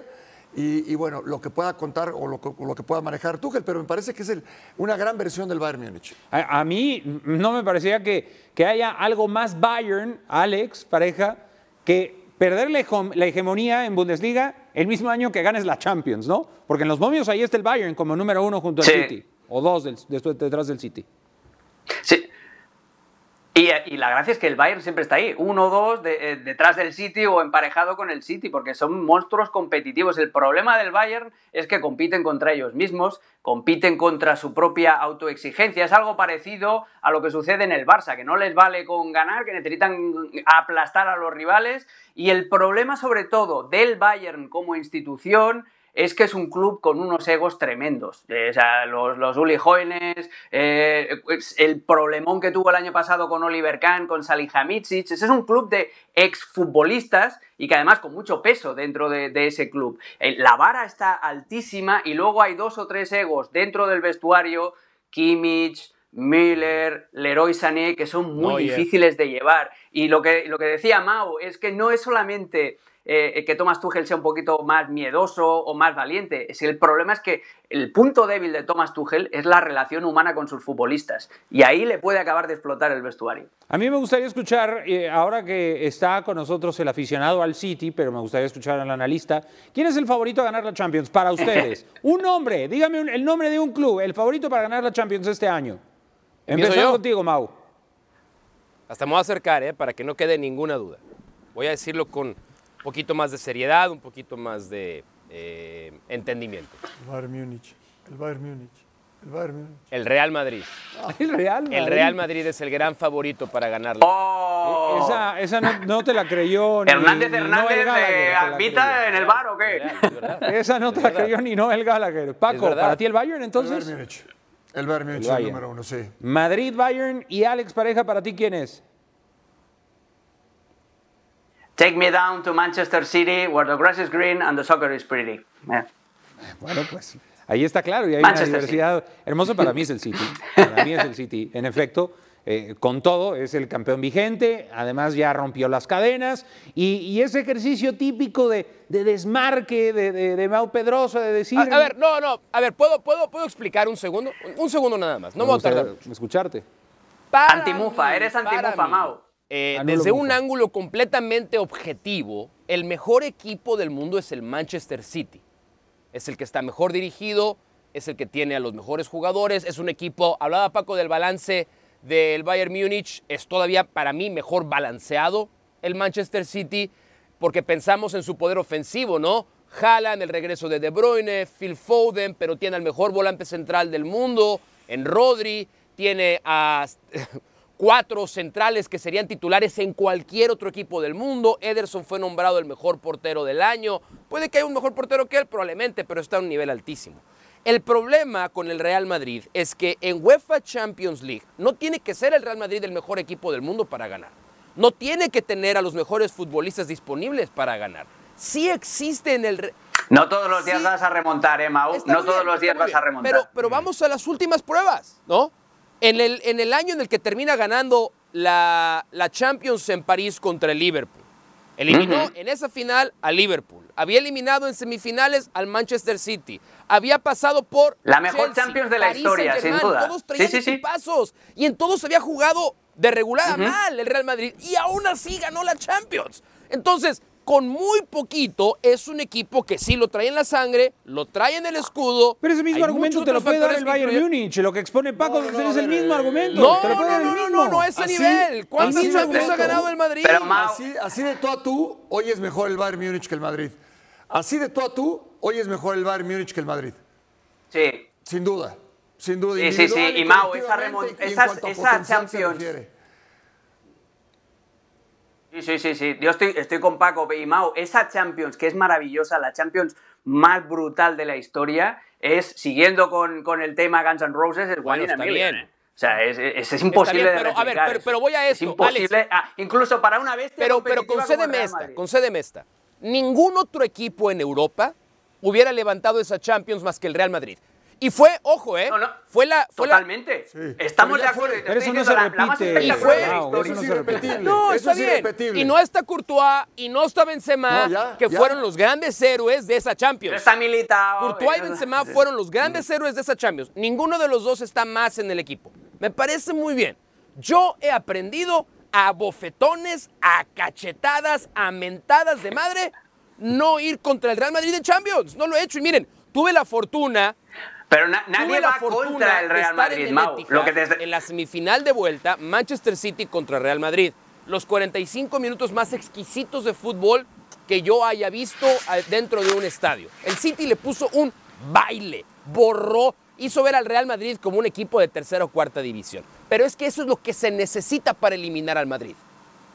Y, y bueno, lo que pueda contar o lo, que- o lo que pueda manejar Tuchel, pero me parece que es el- una gran versión del Bayern Múnich. A, a mí no me parecía que, que haya algo más Bayern, Alex, pareja, que perder la, hegemonía en Bundesliga el mismo año que ganes la Champions, ¿no? Porque en los momios ahí está el Bayern como número uno junto al Sí. City, o dos del- detrás del City. Sí. Y, la gracia es que el Bayern siempre está ahí, uno o dos eh, detrás del City o emparejado con el City, porque son monstruos competitivos. El problema del Bayern es que compiten contra ellos mismos, compiten contra su propia autoexigencia. Es algo parecido a lo que sucede en el Barça, que no les vale con ganar, que necesitan aplastar a los rivales. Y el problema sobre todo del Bayern como institución es que es un club con unos egos tremendos. Eh, o sea, los, los Uli Jóvenes, pues, el problemón que tuvo el año pasado con Oliver Kahn, con Salihamidzic. Ese es un club de exfutbolistas y que además con mucho peso dentro de, de ese club. Eh, la vara está altísima y luego hay dos o tres egos dentro del vestuario, Kimmich, Müller, Leroy Sané, que son muy difíciles de llevar. Y lo que, lo que decía Mao es que no es solamente eh, que Thomas Tuchel sea un poquito más miedoso o más valiente. Que el problema es que el punto débil de Thomas Tuchel es la relación humana con sus futbolistas. Y ahí le puede acabar de explotar el vestuario. A mí me gustaría escuchar, eh, ahora que está con nosotros el aficionado al City, pero me gustaría escuchar al analista, ¿quién es el favorito a ganar la Champions para ustedes? *laughs* un nombre, dígame un- el nombre de un club, el favorito para ganar la Champions este año. ¿Empiezo Empezamos yo? contigo, Mau. Hasta me voy a acercar, ¿eh? para que no quede ninguna duda. Voy a decirlo con poquito más de seriedad, un poquito más de eh, entendimiento. El Bayern Múnich, el Bayern Múnich, el Bayern Múnich. El Real Madrid. *laughs* El Real Madrid. El Real Madrid es el gran favorito para ganarlo. ¡Oh! Esa, esa no, no te la creyó ni Hernández ni Hernández Noel Gallagher, creyó. en el bar o qué? Es real, es verdad. Esa no te la creyó ni Noel Gallagher. Paco. ¿para ti el Bayern El entonces? Bayern Múnich. El Bayern Múnich El es el Bayern. número uno, sí. Madrid, Bayern y Alex Pareja, ¿para ti quién es? Take me down to Manchester City, where the grass is green and the soccer is pretty. Eh. Bueno, pues ahí está claro y hay una Manchester diversidad. Hermoso para mí es el City. Para mí es el City. En efecto, eh, con todo, es el campeón vigente. Además, ya rompió las cadenas. Y, y ese ejercicio típico de, de desmarque de, de, de Mau Pedroso, de decir. A, a ver, no, no. A ver, ¿puedo, puedo, ¿puedo explicar un segundo? Un, un segundo nada más. No me voy a tardar escucharte. Para Antimufa, mí, eres antimufa, mí, Mau. Eh, Anulo desde un ángulo completamente objetivo, el mejor equipo del mundo es el Manchester City. Es el que está mejor dirigido, es el que tiene a los mejores jugadores, es un equipo, hablaba Paco del balance del Bayern Múnich, es todavía para mí mejor balanceado el Manchester City, porque pensamos en su poder ofensivo, ¿no? Haaland, el regreso de De Bruyne, Phil Foden, pero tiene al mejor volante central del mundo, en Rodri, tiene a cuatro centrales que serían titulares en cualquier otro equipo del mundo. Ederson fue nombrado el mejor portero del año. Puede que haya un mejor portero que él, probablemente, pero está a un nivel altísimo. El problema con el Real Madrid es que en UEFA Champions League no tiene que ser el Real Madrid el mejor equipo del mundo para ganar. No tiene que tener a los mejores futbolistas disponibles para ganar. Sí existe en el... No todos los días Sí. vas a remontar, ¿eh, Mau? Está No todos bien, los días vas a remontar. Pero, pero vamos a las últimas pruebas, ¿no? En el, en el año en el que termina ganando la, la Champions en París contra el Liverpool. Eliminó en esa final a Liverpool. Había eliminado en semifinales al Manchester City. Había pasado por La mejor Chelsea, Champions de la París historia, sin duda. Todos traían Sí, sí, sí. equipazos. Y en todos había jugado de regular a mal el Real Madrid. Y aún así ganó la Champions. Entonces, con muy poquito, es un equipo que sí lo trae en la sangre, lo trae en el escudo. Pero ese mismo argumento te lo puede dar el Bayern influyen. Múnich. Lo que expone Paco No, no, es no, el mismo argumento. No, te lo no, puede dar no, el no, mismo. no, no, a ese Así- nivel. ¿Cuántas Champions ha ganado el Madrid? Pero, Así, así de tú a tú, hoy es mejor el Bayern Múnich que el Madrid. Así de tú a tú, hoy es mejor el Bayern Múnich que el Madrid. Sí, Sin duda. Sin duda. Sí, sí, sí. Y, Mau, esa esa se Champions-. Sí, sí, sí, sí. Yo estoy, estoy con Paco y Mau. Esa Champions, que es maravillosa, la Champions más brutal de la historia, es, siguiendo con, con el tema Guns N' Roses, es Bueno, está bien. ¿eh? O sea, es, es- es imposible bien, de pero, a ver, pero- pero voy a Es esto, imposible, ah, incluso para una bestia Pero, pero concédeme esta, concédeme esta. Ningún otro equipo en Europa hubiera levantado esa Champions más que el Real Madrid. Y fue, ojo, ¿eh? No, no, Fue la. Fue la- Totalmente. Estamos Pero de acuerdo. fue. Pero eso no se la- repite, Y. No, Eso está es bien. irrepetible. Y no está Courtois y no está Benzema, No, ya, que ya. fueron los grandes héroes de esa Pero Champions. está militado. Courtois y Benzema fueron los grandes héroes de esa Champions. Ninguno de los dos está más en el equipo. Me parece muy bien. Yo he aprendido a bofetones, a cachetadas, a mentadas de madre, no ir contra el Real Madrid en Champions. No lo he hecho. Y miren, tuve la fortuna Pero na- nadie va contra el Real Madrid, Mau. Lo que desde- En la semifinal de vuelta, Manchester City contra Real Madrid. Los 45 minutos más exquisitos de fútbol que yo haya visto a- dentro de un estadio. El City le puso un baile, borró, hizo ver al Real Madrid como un equipo de tercera o cuarta división. Pero es que eso es lo que se necesita para eliminar al Madrid.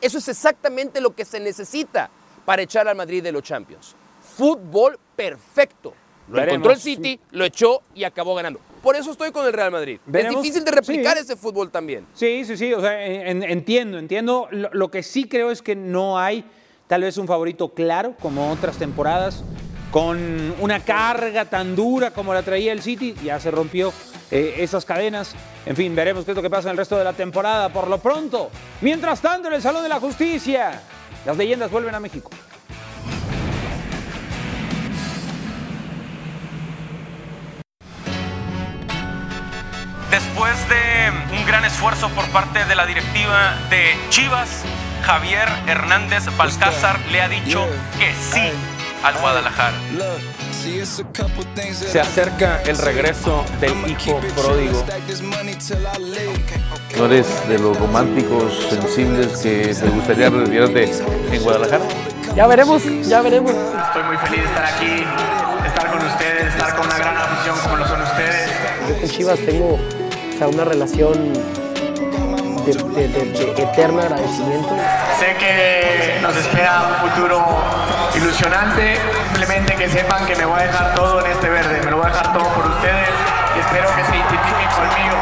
Eso es exactamente lo que se necesita para echar al Madrid de los Champions. Fútbol perfecto. Lo Veremos. encontró el City, lo echó y acabó ganando. Por eso estoy con el Real Madrid. Veremos. Es difícil de replicar Sí. ese fútbol también. Sí, sí, sí, o sea, en- entiendo, entiendo. Lo, lo que sí creo es que no hay tal vez un favorito claro como otras temporadas, con una carga tan dura como la traía el City, ya se rompió eh, esas cadenas. En fin, veremos qué es lo que pasa en el resto de la temporada. Por lo pronto, mientras tanto, en el Salón de la Justicia, las leyendas vuelven a México. Después de un gran esfuerzo por parte de la directiva de Chivas, Javier Hernández Balcázar le ha dicho que sí al Guadalajara. Se acerca el regreso del hijo pródigo. ¿No eres de los románticos sensibles que te gustaría retirarte en Guadalajara? Ya veremos, ya veremos. Estoy muy feliz de estar aquí, estar con ustedes, de estar con una gran afición como lo son ustedes. Yo con Chivas tengo sea, una relación de, de- de- de eterno agradecimiento. Sé que nos espera un futuro ilusionante. Simplemente que sepan que me voy a dejar todo en este verde, me lo voy a dejar todo por ustedes y espero que se identifiquen conmigo.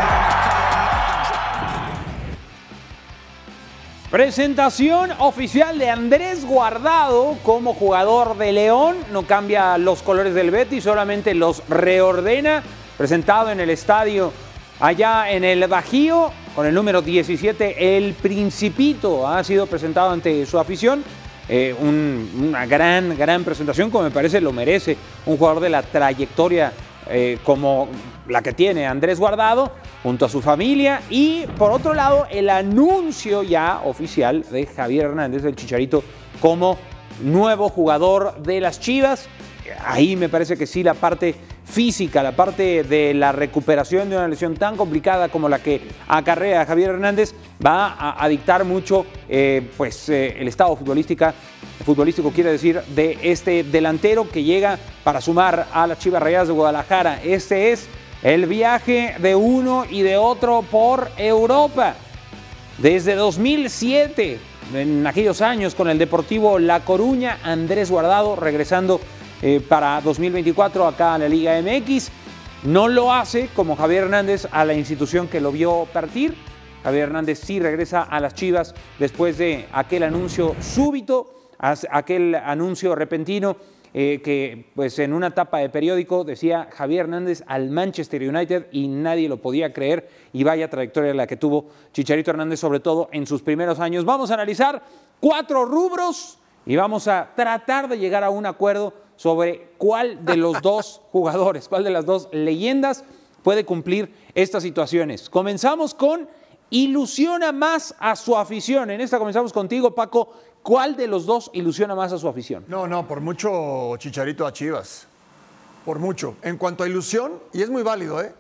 Presentación oficial de Andrés Guardado como jugador de León. No cambia los colores del Betis, solamente los reordena. Presentado en el estadio allá en el Bajío con el número 17, el Principito ha sido presentado ante su afición. Eh, un- una gran, gran presentación, como me parece lo merece un jugador de la trayectoria eh, como la que tiene Andrés Guardado, junto a su familia. Y por otro lado, el anuncio ya oficial de Javier Hernández, del Chicharito, como nuevo jugador de las Chivas. Ahí me parece que sí, la parte física, la parte de la recuperación de una lesión tan complicada como la que acarrea Javier Hernández, va a, dictar mucho eh, pues, eh, el estado futbolística, futbolístico, quiere decir, de este delantero que llega para sumar a las Chivas Rayadas de Guadalajara. Este es el viaje de uno y de otro por Europa. Desde 2007, en aquellos años con el Deportivo La Coruña, Andrés Guardado regresando eh, para 2024 acá a la Liga MX. No lo hace como Javier Hernández a la institución que lo vio partir. Javier Hernández sí regresa a las Chivas después de aquel anuncio súbito, aquel anuncio repentino eh, que pues en una tapa de periódico decía Javier Hernández al Manchester United y nadie lo podía creer y vaya trayectoria la que tuvo Chicharito Hernández sobre todo en sus primeros años. Vamos a analizar cuatro rubros y vamos a tratar de llegar a un acuerdo sobre cuál de los *laughs* dos jugadores, cuál de las dos leyendas puede cumplir estas situaciones. Comenzamos con ilusiona más a su afición. En esta comenzamos contigo, Paco. ¿Cuál de los dos ilusiona más a su afición? No, no, por mucho Chicharito a Chivas. Por mucho. En cuanto a ilusión, y es muy válido, ¿eh?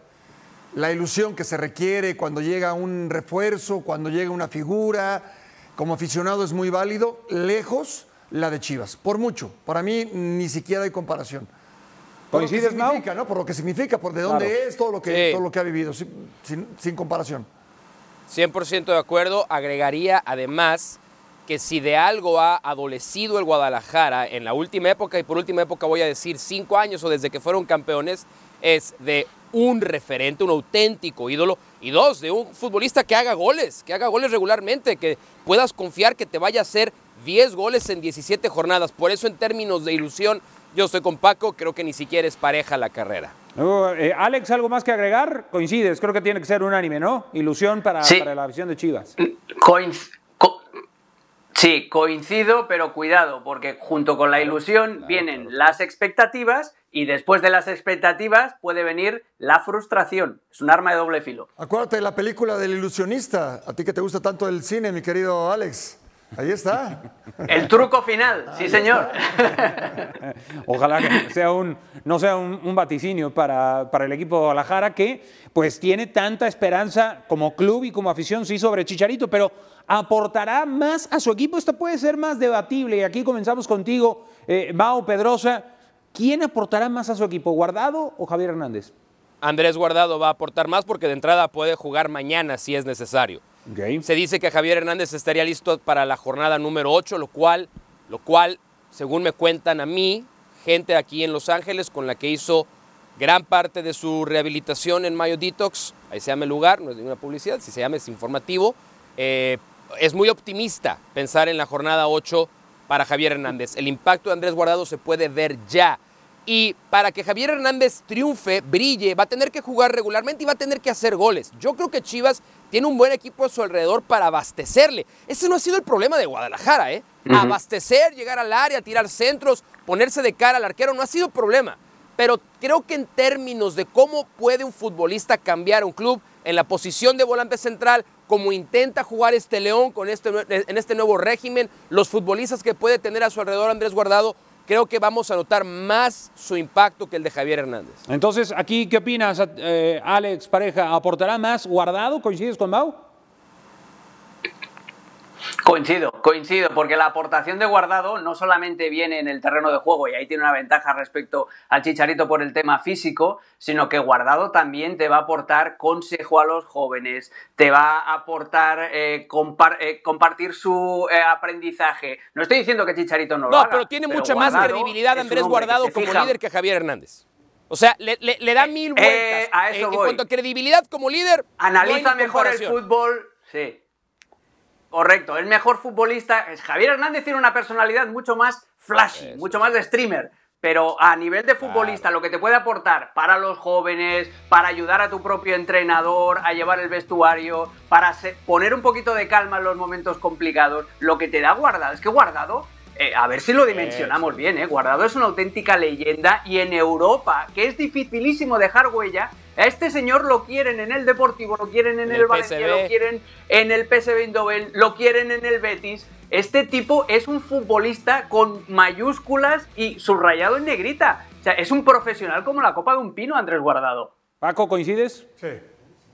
La ilusión que se requiere cuando llega un refuerzo, cuando llega una figura, como aficionado es muy válido. Lejos la de Chivas, por mucho. Para mí ni siquiera hay comparación. Por lo que significa, ¿no? Por lo que significa, por de dónde Claro. es, todo lo que, Sí. todo lo que ha vivido, sin, sin- sin comparación. 100% de acuerdo. Agregaría además que si de algo ha adolecido el Guadalajara en la última época, y por última época voy a decir cinco años o desde que fueron campeones, es de un referente, un auténtico ídolo, y dos, de un futbolista que haga goles, que haga goles regularmente, que puedas confiar que te vaya a hacer 10 goles en 17 jornadas. Por eso en términos de ilusión, yo estoy con Paco, creo que ni siquiera es pareja la carrera. Uh, eh, Alex, ¿algo más que agregar? Coincides, creo que tiene que ser unánime, ¿no? Ilusión para, Sí. para la visión de Chivas. Coinc- co- sí, coincido, pero cuidado, porque junto con la ilusión vienen las expectativas y después de las expectativas puede venir la frustración. Es un arma de doble filo. Acuérdate de la película del ilusionista. A ti que te gusta tanto el cine, mi querido Alex. Ahí está. El truco final, sí señor. Ojalá que sea un, no sea un, un vaticinio para, para el equipo de Guadalajara que pues tiene tanta esperanza como club y como afición sí sobre Chicharito, pero aportará más a su equipo. Esto puede ser más debatible y aquí comenzamos contigo, eh, Mao Pedrosa. ¿Quién aportará más a su equipo, Guardado o Javier Hernández? Andrés Guardado va a aportar más porque de entrada puede jugar mañana si es necesario. Se dice que Javier Hernández estaría listo para la jornada número 8, lo cual, lo cual, según me cuentan a mí, gente aquí en Los Ángeles con la que hizo gran parte de su rehabilitación en Mayo Detox, ahí se llama el lugar, no es ninguna publicidad, si se llama es informativo, eh, es muy optimista pensar en la jornada 8 para Javier Hernández. El impacto de Andrés Guardado se puede ver ya. Y para que Javier Hernández triunfe, brille, va a tener que jugar regularmente y va a tener que hacer goles. Yo creo que Chivas tiene un buen equipo a su alrededor para abastecerle. Ese no ha sido el problema de Guadalajara, ¿eh? Abastecer, llegar al área, tirar centros, ponerse de cara al arquero, no ha sido problema. Pero creo que en términos de cómo puede un futbolista cambiar un club en la posición de volante central, como intenta jugar este León con este, en este nuevo régimen, los futbolistas que puede tener a su alrededor Andrés Guardado, creo que vamos a notar más su impacto que el de Javier Hernández. Entonces, aquí, ¿qué opinas, eh, Alex, pareja? ¿Aportará más Guardado? ¿Coincides con Mao? Coincido, coincido, porque la aportación de Guardado no solamente viene en el terreno de juego y ahí tiene una ventaja respecto al Chicharito por el tema físico, sino que Guardado también te va a aportar consejo a los jóvenes, te va a aportar eh, compar- eh, compartir su eh, aprendizaje. No estoy diciendo que Chicharito no lo No, haga, pero tiene mucha más credibilidad Andrés Guardado como fija- líder que Javier Hernández. O sea, le, le- le da mil vueltas. a eso en, cuanto a credibilidad como líder, no Analiza mejor el fútbol. Sí. Correcto, el mejor futbolista. es- Javier Hernández tiene una personalidad mucho más flashy, mucho más de streamer. Pero a nivel de futbolista, lo que te puede aportar para los jóvenes, para ayudar a tu propio entrenador, a llevar el vestuario, para poner un poquito de calma en los momentos complicados, lo que te da guardado. Es que guardado, eh, a ver si lo dimensionamos bien, ¿eh? Guardado es una auténtica leyenda y en Europa, que es dificilísimo dejar huella, a este señor lo quieren en el Deportivo, lo quieren en, En el, el Valencia, lo quieren en el PSV Eindhoven, lo quieren en el Betis. Este tipo es un futbolista con mayúsculas y subrayado en negrita. O sea, es un profesional como la copa de un pino, Andrés Guardado. Paco, ¿coincides? Sí,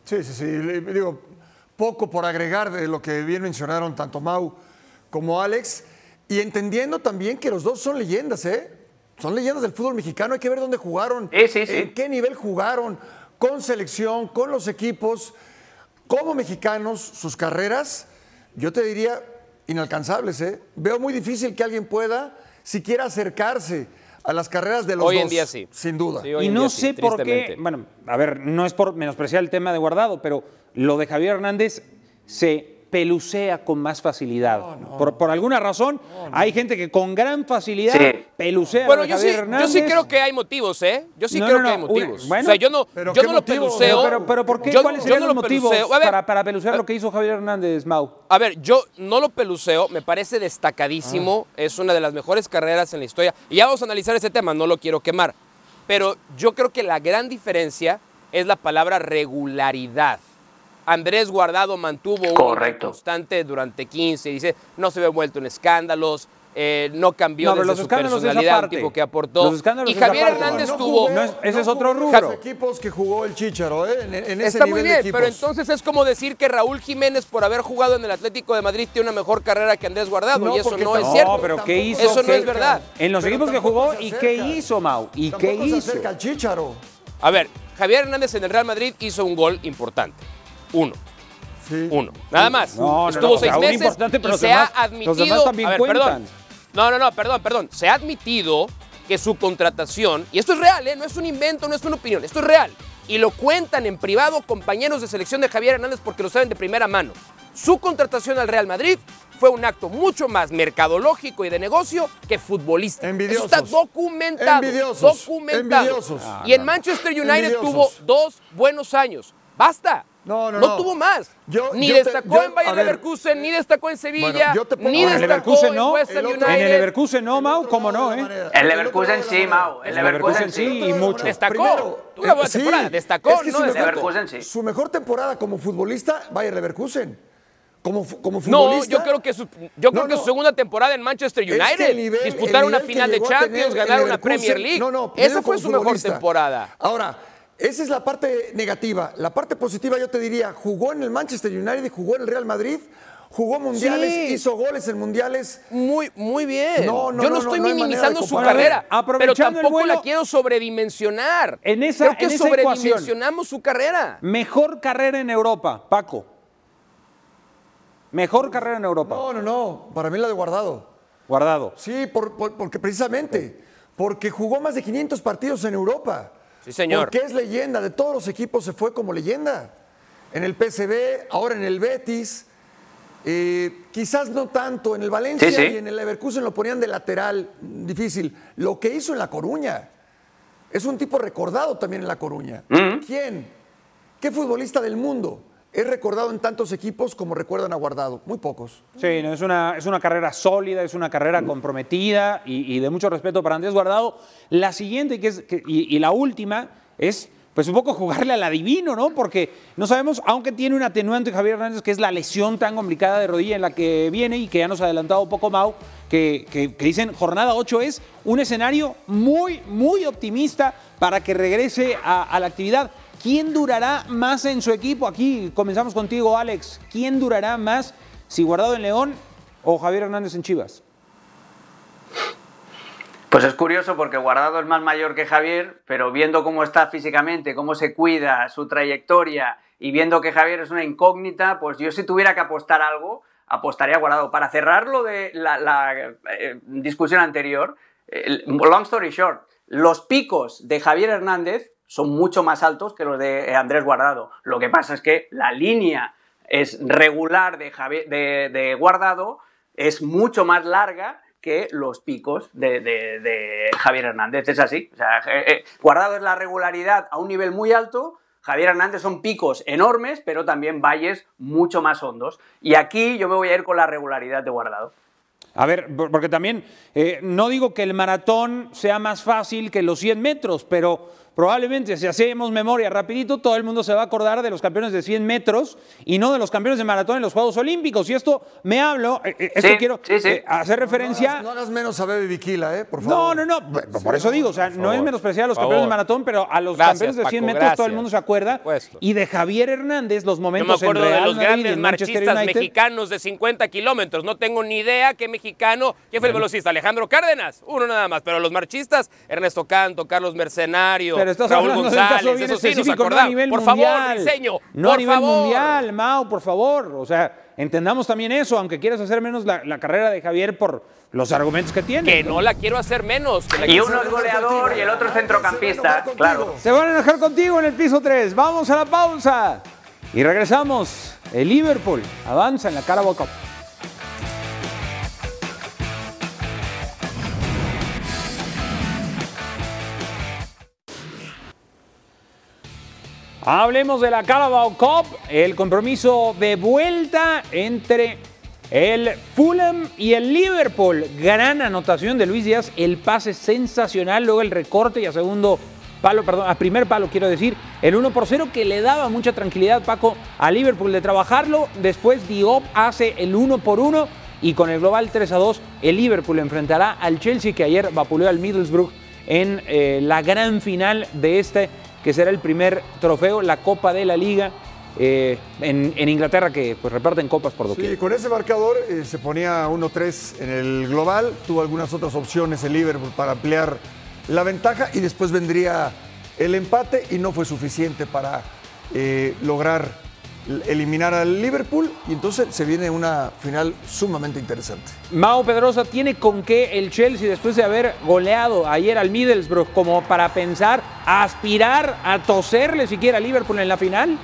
sí, sí. sí. Le- Digo, poco por agregar de lo que bien mencionaron tanto Mau como Alex. Y entendiendo también que los dos son leyendas, ¿eh? Son leyendas del fútbol mexicano. Hay que ver dónde jugaron, Sí, sí, sí. en qué nivel jugaron, con selección, con los equipos. Como mexicanos, sus carreras, yo te diría, inalcanzables, ¿eh? Veo muy difícil que alguien pueda siquiera acercarse a las carreras de los Hoy dos. en día sí. Sin duda. Sí, hoy Y no sí, sé por qué, bueno, a ver, no es por menospreciar el tema de Guardado, pero lo de Javier Hernández se pelucea con más facilidad. Por, por alguna razón, hay gente que con gran facilidad Sí. pelucea Bueno, de yo sí, yo sí creo que hay motivos, ¿eh? Yo sí No, creo no, que hay motivos. bueno, o sea, yo no, ¿pero yo no lo peluceo. Pero, pero, pero ¿por qué? Yo- ¿Cuáles serían no los lo motivos peluceo. A ver, para, para pelucear lo que hizo Javier Hernández, Mau? A ver, yo no lo peluceo, me parece destacadísimo, es una de las mejores carreras en la historia. Y ya vamos a analizar ese tema, no lo quiero quemar. Pero yo creo que la gran diferencia es la palabra regularidad. Andrés Guardado mantuvo un constante durante 15, dice, no se ve envuelto en escándalos, eh, no cambió No, desde los su escándalos es personalidad, un tipo que aportó. Los escándalos y Javier. Hernández No tuvo... jugó- No es- ese es otro rubro. Los equipos que jugó el Chicharo, ¿eh? En, en ese Está muy bien, de pero entonces es como decir que Raúl Jiménez por haber jugado en el Atlético de Madrid tiene una mejor carrera que Andrés Guardado No, y eso no es cierto. No, pero ¿qué hizo? Eso no ¿Qué- es verdad. En los Pero equipos que jugó, se ¿y qué hizo, Mau? ¿Y Tampoco qué se hizo? acerca al Chicharo. A ver, Javier Hernández en el Real Madrid hizo un gol importante. Uno. Sí. Uno. Nada más. No, no, Estuvo no, seis Raúl meses pero y se demás- ha admitido. los demás también a ver, cuentan. perdón. No, no, no, perdón, perdón. Se ha admitido que su contratación, y esto es real, ¿eh? no es un invento, no es una opinión, esto es real, y lo cuentan en privado compañeros de selección de Javier Hernández porque lo saben de primera mano. Su contratación al Real Madrid fue un acto mucho más mercadológico y de negocio que futbolista. Envidiosos. Eso está documentado. Envidiosos. Documentado. Envidiosos. y en Manchester United Envidiosos. tuvo dos buenos años. Basta. No, no, no. tuvo más. Yo- ni yo te- destacó yo- en Bayer a ver. Leverkusen, ni destacó en Sevilla, Bueno, yo te pongo- ni En el destacó Leverkusen en no. West Ham United. En el Leverkusen no, Mau, cómo no, ¿eh? El Leverkusen sí, Mau. El El Leverkusen sí. y mucho. Destacó. Primero, una buena sí. temporada. Destacó, Es que no. Leverkusen sí. Su mejor temporada como futbolista, Bayer Leverkusen. Como, como No, futbolista. yo creo que su, yo creo No, que no. su segunda temporada en Manchester Es que United, nivel- disputar una final de Champions, ganar una Premier League. No, no, Esa fue su mejor temporada. Ahora, esa es la parte negativa. La parte positiva, yo te diría, jugó en el Manchester United y jugó en el Real Madrid, jugó mundiales, Sí. hizo goles en mundiales. Muy, muy bien. No, no, Yo no, no, estoy minimizando su carrera, pero tampoco vuelo- la quiero sobredimensionar. En esa- Creo que en esa sobredimensionamos su carrera. Mejor carrera en Europa, Paco. Mejor carrera en Europa. No, no, no. Para mí la de guardado. Guardado. Sí, por- por- porque precisamente, porque jugó más de 500 partidos en Europa. Sí, señor. Porque es leyenda, de todos los equipos se fue como leyenda. En el PSV, ahora en el Betis, eh, quizás no tanto, en el Valencia Sí, sí. y en el Leverkusen lo ponían de lateral, difícil. Lo que hizo en La Coruña, es un tipo recordado también en La Coruña. ¿Quién? ¿Qué futbolista del mundo es recordado en tantos equipos como recuerdan a Guardado? Muy pocos. Sí, no, es, una, es una carrera sólida, es una carrera comprometida y, de mucho respeto para Andrés Guardado. La siguiente que y, la última es pues un poco jugarle al adivino, ¿no? Porque no sabemos, aunque tiene un atenuante Javier Hernández, que es la lesión tan complicada de rodilla en la que viene y que ya nos ha adelantado un poco Mau, que, que- dicen jornada 8 es un escenario muy, muy optimista para que regrese a la actividad. ¿Quién durará más en su equipo? Aquí comenzamos contigo, Alex. ¿Quién durará más si Guardado en León o Javier Hernández en Chivas? Pues es curioso porque Guardado es más mayor que Javier, pero viendo cómo está físicamente, cómo se cuida, su trayectoria y viendo que Javier es una incógnita, pues yo si tuviera que apostar algo, apostaría a Guardado. Para cerrar lo de la, eh, discusión anterior, eh, long story short, los picos de Javier Hernández son mucho más altos que los de Andrés Guardado. Lo que pasa es que la línea es regular de, Guardado es mucho más larga que los picos de, Javier Hernández. Es así. Eh, eh, Guardado es la regularidad a un nivel muy alto. Javier Hernández son picos enormes, pero también valles mucho más hondos. Y aquí yo me voy a ir con la regularidad de Guardado. A ver, por- porque también eh, no digo que el maratón sea más fácil que los 100 metros, pero probablemente si hacemos memoria rapidito, todo el mundo se va a acordar de los campeones de 100 metros y no de los campeones de maratón en los Juegos Olímpicos. Y esto me hablo, eh, eh, esto Sí, quiero sí, sí. eh, hacer referencia... No hagas menos a Bebe Viquila, ¿eh? Por No, favor. no, no. Por, por eso digo, o sea, no es menospreciar a los campeones de maratón, pero a los Gracias, campeones de 100 Paco, metros todo el mundo se acuerda. Y de Javier Hernández, los Yo me momentos en acuerdo de los Madrid grandes marchistas United. mexicanos de 50 kilómetros. No tengo ni idea qué mexicano, quién fue el velocista. Alejandro Cárdenas, uno nada más. Pero los marchistas, Ernesto Canto, Carlos Mercenario, Pero estás Raúl hablando de un caso bien eso sí nos específico, no a nivel por mundial. favor, No a nivel favor. mundial, Mau, por favor. O sea, entendamos también eso, aunque quieras hacer menos la, la carrera de Javier por los argumentos que tiene. Que no la quiero hacer menos. que la Y uno es goleador y el otro es centrocampista, claro. Se van a enojar contigo en el piso 3. Vamos a la pausa. Y regresamos. El Liverpool avanza en la Carabao Cup. Hablemos de la Carabao Cup, el compromiso de vuelta entre el Fulham y el Liverpool. Gran anotación de Luis Díaz, el pase sensacional, luego el recorte y a segundo palo, perdón, a primer palo quiero decir, el 1 por 0 que le daba mucha tranquilidad Paco a Liverpool de trabajarlo. Después Diop hace el 1 por 1 y con el global 3 a 2 el Liverpool enfrentará al Chelsea que ayer vapuleó al Middlesbrough en eh, la gran final de este que será el primer trofeo, la Copa de la Liga eh, en, Inglaterra, que pues reparten copas por doquier. Sí, con ese marcador eh, se ponía 1-3 en el global. Tuvo algunas otras opciones el Liverpool para ampliar la ventaja y después vendría el empate y no fue suficiente para eh, lograr eliminar al Liverpool y entonces se viene una final sumamente interesante. Mao Pedrosa tiene con qué el Chelsea, después de haber goleado ayer al Middlesbrough, como para pensar, aspirar a toserle siquiera a Liverpool en la final.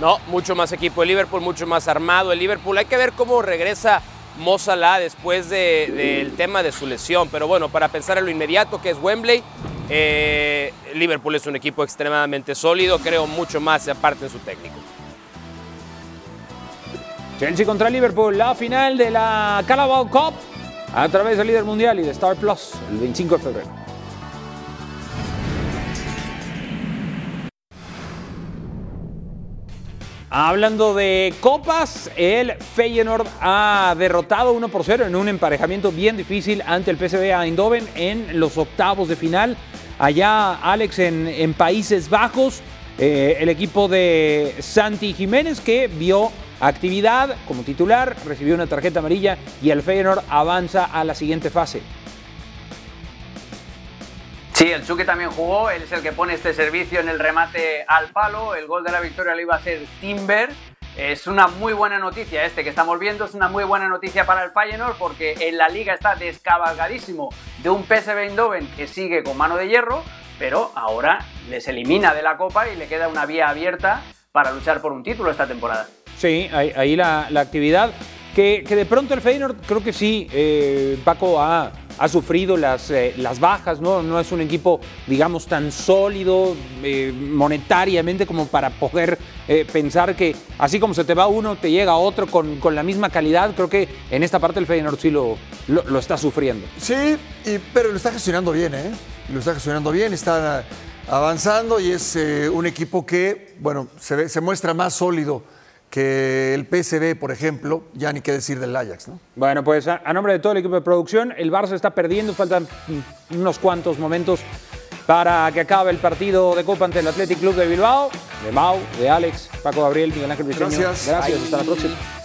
No, mucho más equipo de Liverpool, mucho más armado el Liverpool. Hay que ver cómo regresa Mo después de- del tema de su lesión. Pero bueno, para pensar en lo inmediato que es Wembley, eh, Liverpool es un equipo extremadamente sólido, creo mucho más aparte de su técnico. Chelsea contra Liverpool, la final de la Carabao Cup a través del líder mundial y de Star Plus el 25 de febrero. Hablando de copas, el Feyenoord ha derrotado 1 por 0 en un emparejamiento bien difícil ante el PSV Eindhoven en los octavos de final. Allá Alex en, en Países Bajos, eh, el equipo de Santi Jiménez que vio actividad como titular, recibió una tarjeta amarilla y el Feyenoord avanza a la siguiente fase. Sí, el Chuque también jugó, él es el que pone este servicio en el remate al palo, el gol de la victoria lo iba a hacer Timber. Es una muy buena noticia este que estamos viendo, es una muy buena noticia para el Feyenoord porque en la liga está descabalgadísimo de un PSV Eindhoven que sigue con mano de hierro, pero ahora les elimina de la Copa y le queda una vía abierta para luchar por un título esta temporada. Sí, ahí, ahí la, la actividad. Que, que de pronto el Feyenoord, creo que sí, eh, Paco ha, ha sufrido las, eh, las bajas, ¿no? No es un equipo, digamos, tan sólido eh, monetariamente como para poder eh, pensar que así como se te va uno, te llega otro con, con la misma calidad. Creo que en esta parte el Feyenoord sí lo, lo, está sufriendo. Sí, y- pero lo está gestionando bien, ¿eh? Lo está gestionando bien, está avanzando y es un equipo que, bueno, se, se muestra más sólido que el PSV, por ejemplo, ya ni qué decir del Ajax, ¿no? Bueno, pues a, a nombre de todo el equipo de producción, el Barça está perdiendo, faltan unos cuantos momentos para que acabe el partido de Copa ante el Athletic Club de Bilbao, de Mau, de Alex, Paco Gabriel, Miguel Ángel Briceño. Gracias. Gracias, hasta la próxima.